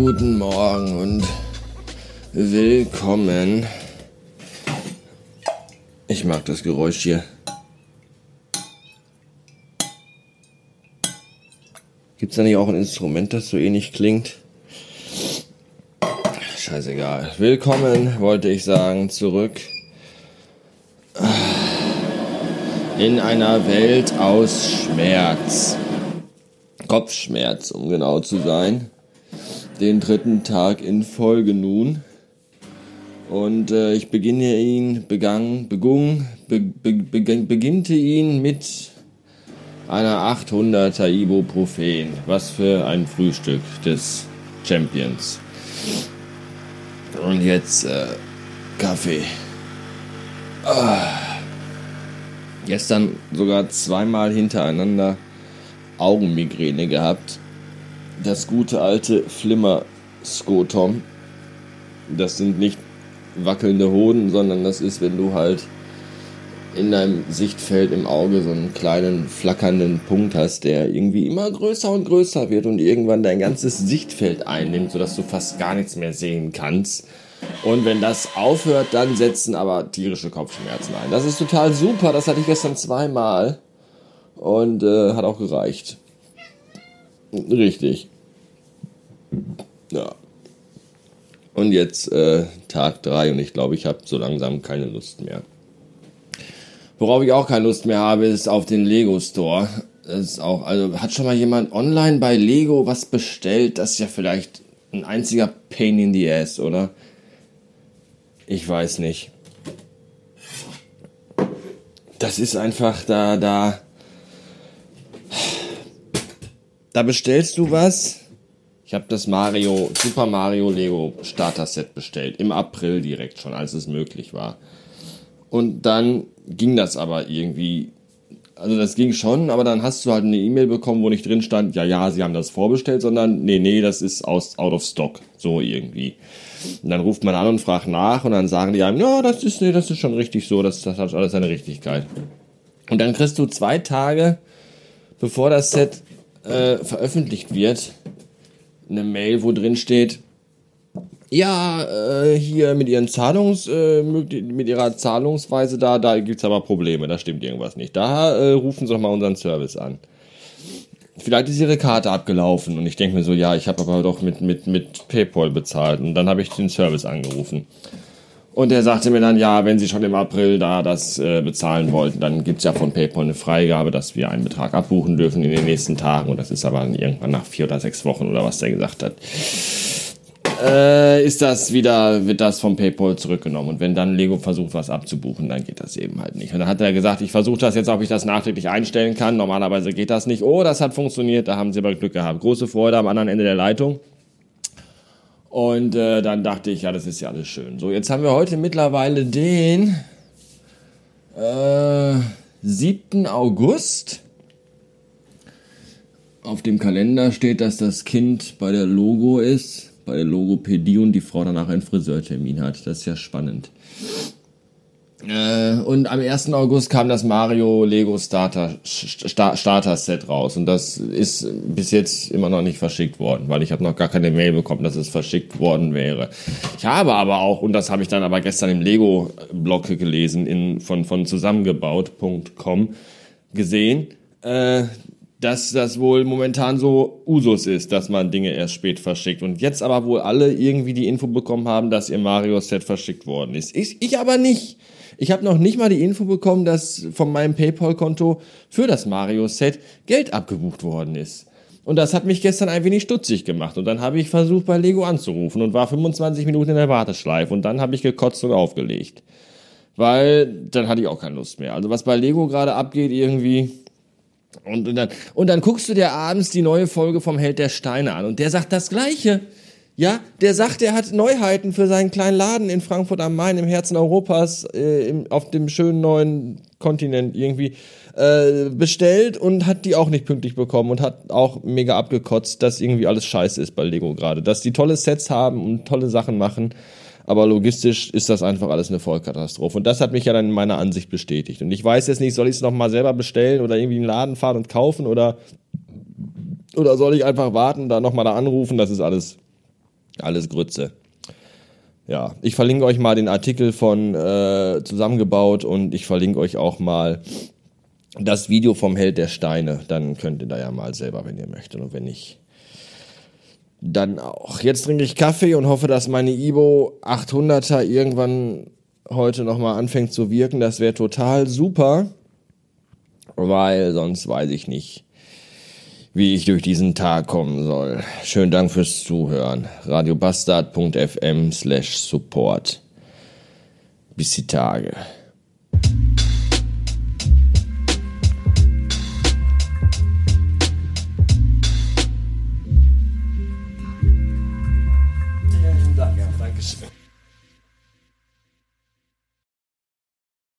Guten Morgen und willkommen. Ich mag das Geräusch hier. Gibt es da nicht auch ein Instrument, das so ähnlich klingt? Scheißegal. Willkommen, wollte ich sagen, zurück in einer Welt aus Schmerz. Kopfschmerz, um genau zu sein. Den dritten Tag in Folge nun. Und äh, ich beginne ihn, begann, begung, be, be, be, beginnte ihn mit einer 800er Ibuprofen. Was für ein Frühstück des Champions. Und jetzt äh, Kaffee. Ah. Gestern sogar zweimal hintereinander Augenmigräne gehabt. Das gute alte Flimmer-Skotom. Das sind nicht wackelnde Hoden, sondern das ist, wenn du halt in deinem Sichtfeld im Auge so einen kleinen flackernden Punkt hast, der irgendwie immer größer und größer wird und irgendwann dein ganzes Sichtfeld einnimmt, sodass du fast gar nichts mehr sehen kannst. Und wenn das aufhört, dann setzen aber tierische Kopfschmerzen ein. Das ist total super. Das hatte ich gestern zweimal. Und äh, hat auch gereicht. Richtig. Ja. Und jetzt äh, Tag 3 und ich glaube, ich habe so langsam keine Lust mehr. Worauf ich auch keine Lust mehr habe, ist auf den Lego Store. Das ist auch, also hat schon mal jemand online bei Lego was bestellt? Das ist ja vielleicht ein einziger Pain in the Ass, oder? Ich weiß nicht. Das ist einfach da, da. Da bestellst du was. Ich habe das Mario, Super Mario Lego Starter Set bestellt. Im April direkt schon, als es möglich war. Und dann ging das aber irgendwie. Also das ging schon, aber dann hast du halt eine E-Mail bekommen, wo nicht drin stand, ja, ja, sie haben das vorbestellt, sondern nee, nee, das ist aus, out of stock. So irgendwie. Und dann ruft man an und fragt nach und dann sagen die einem, ja, das ist, nee, das ist schon richtig so, das, das hat alles seine Richtigkeit. Und dann kriegst du zwei Tage, bevor das Set äh, veröffentlicht wird, eine Mail, wo drin steht, ja, äh, hier mit ihren Zahlungs, äh, mit ihrer Zahlungsweise da, da gibt's aber Probleme, da stimmt irgendwas nicht. Da äh, rufen sie doch mal unseren Service an vielleicht ist ihre Karte abgelaufen und ich denke mir so, ja, ich habe aber doch mit, mit, mit PayPal bezahlt und dann habe ich den Service angerufen. Und er sagte mir dann, ja, wenn Sie schon im April da das äh, bezahlen wollten, dann gibt's ja von PayPal eine Freigabe, dass wir einen Betrag abbuchen dürfen in den nächsten Tagen. Und das ist aber irgendwann nach vier oder sechs Wochen oder was der gesagt hat äh, ist das wieder, wird das vom PayPal zurückgenommen. Und wenn dann Lego versucht, was abzubuchen, dann geht das eben halt nicht. Und dann hat er gesagt, ich versuche das jetzt, ob ich das nachträglich einstellen kann. Normalerweise geht das nicht. Oh, das hat funktioniert, da haben sie aber Glück gehabt. Große Freude am anderen Ende der Leitung. Und äh, dann dachte ich, ja, das ist ja alles schön. So, jetzt haben wir heute mittlerweile den äh, 7. August. Auf dem Kalender steht, dass das Kind bei der Logo ist bei der Logopädie und die Frau danach einen Friseurtermin hat. Das ist ja spannend. Äh, und am 1. August kam das Mario Lego Starter, Starter Set raus und das ist bis jetzt immer noch nicht verschickt worden, weil ich habe noch gar keine Mail bekommen, dass es verschickt worden wäre. Ich habe aber auch, und das habe ich dann aber gestern im Lego-Blog gelesen, in, von, von zusammengebaut.com gesehen, äh, dass das wohl momentan so Usus ist, dass man Dinge erst spät verschickt. Und jetzt aber wohl alle irgendwie die Info bekommen haben, dass ihr Mario-Set verschickt worden ist. Ich, ich aber nicht. Ich habe noch nicht mal die Info bekommen, dass von meinem PayPal-Konto für das Mario-Set Geld abgebucht worden ist. Und das hat mich gestern ein wenig stutzig gemacht. Und dann habe ich versucht, bei Lego anzurufen und war 25 Minuten in der Warteschleife. Und dann habe ich gekotzt und aufgelegt. Weil dann hatte ich auch keine Lust mehr. Also was bei Lego gerade abgeht, irgendwie, und, und, dann, und dann guckst du dir abends die neue Folge vom Held der Steine an und der sagt das Gleiche. Ja, der sagt, er hat Neuheiten für seinen kleinen Laden in Frankfurt am Main im Herzen Europas äh, im, auf dem schönen neuen Kontinent irgendwie äh, bestellt und hat die auch nicht pünktlich bekommen und hat auch mega abgekotzt, dass irgendwie alles scheiße ist bei Lego gerade. Dass die tolle Sets haben und tolle Sachen machen aber logistisch ist das einfach alles eine Vollkatastrophe. Und das hat mich ja dann in meiner Ansicht bestätigt. Und ich weiß jetzt nicht, soll ich es nochmal selber bestellen oder irgendwie in den Laden fahren und kaufen oder, oder soll ich einfach warten, da nochmal da anrufen? Das ist alles Alles Grütze. Ja, ich verlinke euch mal den Artikel von äh, zusammengebaut und ich verlinke euch auch mal das Video vom Held der Steine. Dann könnt ihr da ja mal selber, wenn ihr möchtet und wenn nicht, dann auch. Jetzt trinke ich Kaffee und hoffe, dass meine Ibo 800er irgendwann heute nochmal anfängt zu wirken. Das wäre total super, weil sonst weiß ich nicht, wie ich durch diesen Tag kommen soll. Schönen Dank fürs Zuhören. radiobastard.fm slash support. Bis die Tage.